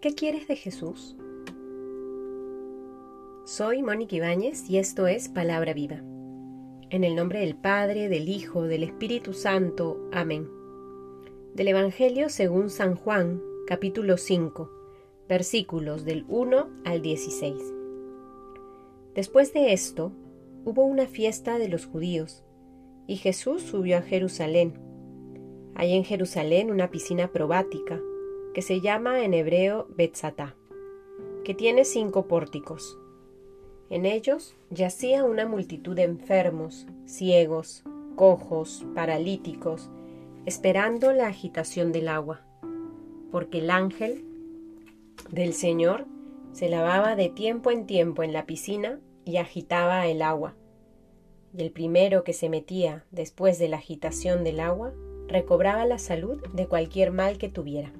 ¿Qué quieres de Jesús? Soy Mónica Ibáñez y esto es Palabra Viva. En el nombre del Padre, del Hijo, del Espíritu Santo. Amén. Del Evangelio según San Juan, capítulo 5, versículos del 1 al 16. Después de esto, hubo una fiesta de los judíos, y Jesús subió a Jerusalén. Hay en Jerusalén una piscina probática, que se llama en hebreo Betzatá, que tiene cinco pórticos. En ellos yacía una multitud de enfermos, ciegos, cojos, paralíticos, esperando la agitación del agua, porque el ángel del Señor se lavaba de tiempo en tiempo en la piscina y agitaba el agua. Y el primero que se metía después de la agitación del agua recobraba la salud de cualquier mal que tuviera.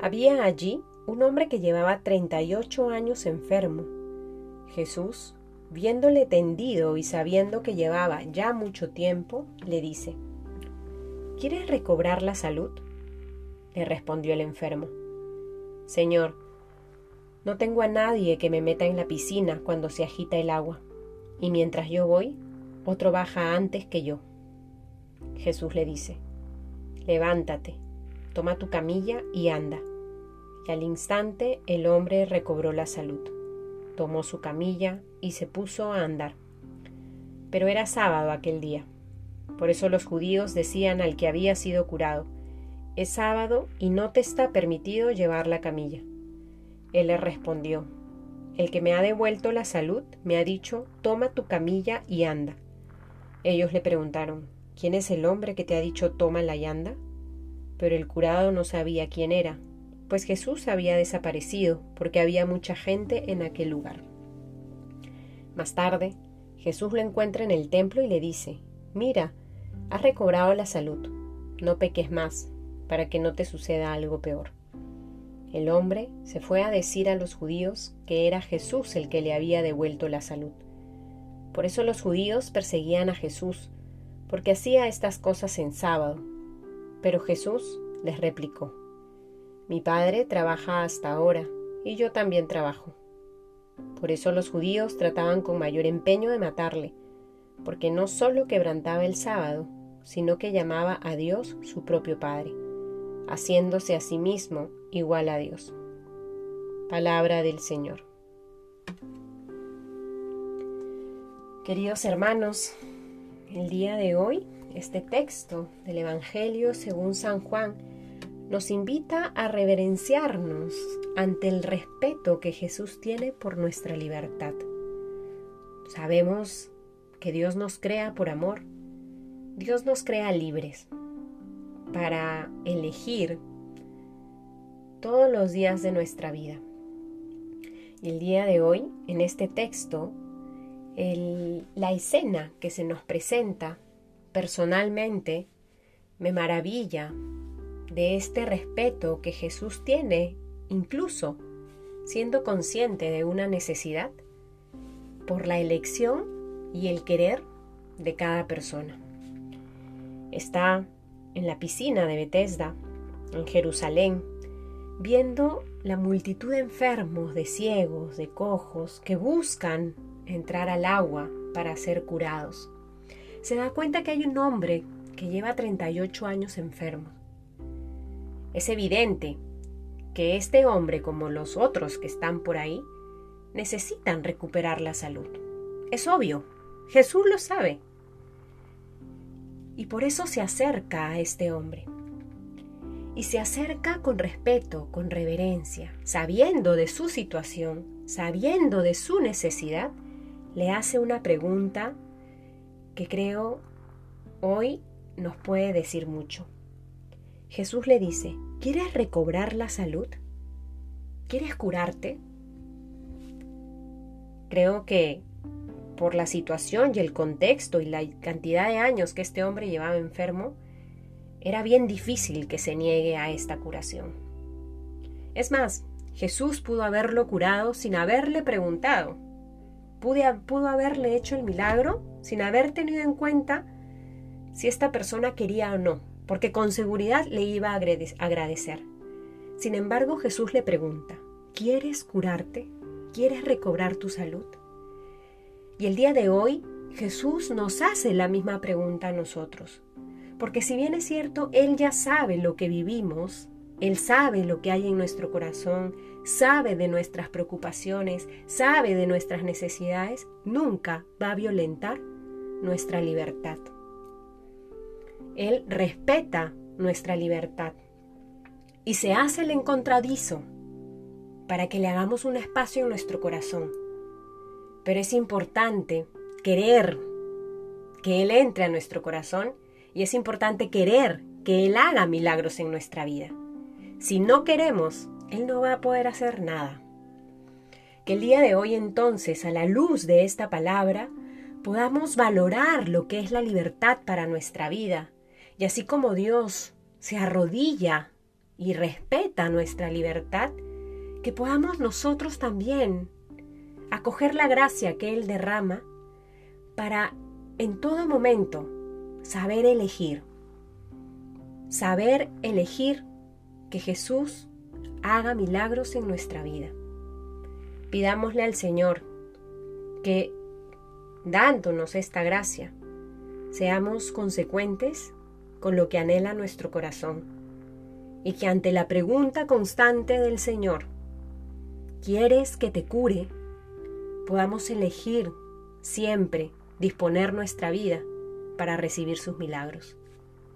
Había allí un hombre que llevaba 38 años enfermo. Jesús, viéndole tendido y sabiendo que llevaba ya mucho tiempo, le dice, ¿Quieres recobrar la salud? Le respondió el enfermo. Señor, no tengo a nadie que me meta en la piscina cuando se agita el agua, y mientras yo voy, otro baja antes que yo. Jesús le dice, Levántate, toma tu camilla y anda. Y al instante el hombre recobró la salud. Tomó su camilla y se puso a andar. Pero era sábado aquel día. Por eso los judíos decían al que había sido curado, es sábado y no te está permitido llevar la camilla. Él le respondió, el que me ha devuelto la salud me ha dicho, toma tu camilla y anda. Ellos le preguntaron, ¿quién es el hombre que te ha dicho toma la y anda? Pero el curado no sabía quién era, pues Jesús había desaparecido porque había mucha gente en aquel lugar. Más tarde, Jesús lo encuentra en el templo y le dice, Mira, has recobrado la salud, no peques más, para que no te suceda algo peor. El hombre se fue a decir a los judíos que era Jesús el que le había devuelto la salud. Por eso los judíos perseguían a Jesús, porque hacía estas cosas en sábado. Pero Jesús les replicó, mi padre trabaja hasta ahora, y yo también trabajo. Por eso los judíos trataban con mayor empeño de matarle, porque no solo quebrantaba el sábado, sino que llamaba a Dios su propio Padre, haciéndose a sí mismo igual a Dios. Palabra del Señor. Queridos hermanos, el día de hoy, este texto del Evangelio según San Juan nos invita a reverenciarnos ante el respeto que Jesús tiene por nuestra libertad. Sabemos que Dios nos crea por amor, Dios nos crea libres para elegir todos los días de nuestra vida. Y el día de hoy, en este texto, la escena que se nos presenta personalmente me maravilla de este respeto que Jesús tiene, incluso siendo consciente de una necesidad, por la elección y el querer de cada persona. Está en la piscina de Bethesda, en Jerusalén, viendo la multitud de enfermos, de ciegos, de cojos, que buscan entrar al agua para ser curados. Se da cuenta que hay un hombre que lleva 38 años enfermo es evidente que este hombre, como los otros que están por ahí, necesitan recuperar la salud. Es obvio, Jesús lo sabe. Y por eso se acerca a este hombre. Y se acerca con respeto, con reverencia, sabiendo de su situación, sabiendo de su necesidad, le hace una pregunta que creo hoy nos puede decir mucho. Jesús le dice, ¿quieres recobrar la salud? ¿Quieres curarte? Creo que por la situación y el contexto y la cantidad de años que este hombre llevaba enfermo, era bien difícil que se niegue a esta curación. Es más, Jesús pudo haberlo curado sin haberle preguntado. Pudo haberle hecho el milagro sin haber tenido en cuenta si esta persona quería o no porque con seguridad le iba a agradecer. Sin embargo, Jesús le pregunta, ¿quieres curarte? ¿Quieres recobrar tu salud? Y el día de hoy Jesús nos hace la misma pregunta a nosotros. Porque si bien es cierto, Él ya sabe lo que vivimos, Él sabe lo que hay en nuestro corazón, sabe de nuestras preocupaciones, sabe de nuestras necesidades, nunca va a violentar nuestra libertad. Él respeta nuestra libertad y se hace el encontradizo para que le hagamos un espacio en nuestro corazón. Pero es importante querer que Él entre a nuestro corazón y es importante querer que Él haga milagros en nuestra vida. Si no queremos, Él no va a poder hacer nada. Que el día de hoy entonces, a la luz de esta palabra, podamos valorar lo que es la libertad para nuestra vida. Y así como Dios se arrodilla y respeta nuestra libertad, que podamos nosotros también acoger la gracia que Él derrama para en todo momento saber elegir. Saber elegir que Jesús haga milagros en nuestra vida. Pidámosle al Señor que, dándonos esta gracia, seamos consecuentes con lo que anhela nuestro corazón y que ante la pregunta constante del Señor, ¿quieres que te cure? podamos elegir siempre disponer nuestra vida para recibir sus milagros.